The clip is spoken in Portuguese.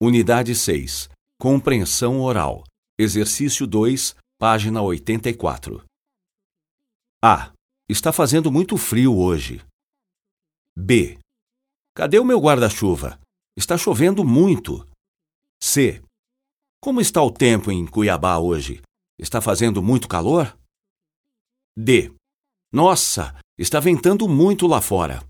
Unidade 6. Compreensão oral. Exercício 2, página 84. A. Está fazendo muito frio hoje. B. Cadê o meu guarda-chuva? Está chovendo muito. C. Como está o tempo em Cuiabá hoje? Está fazendo muito calor? D. Nossa, está ventando muito lá fora.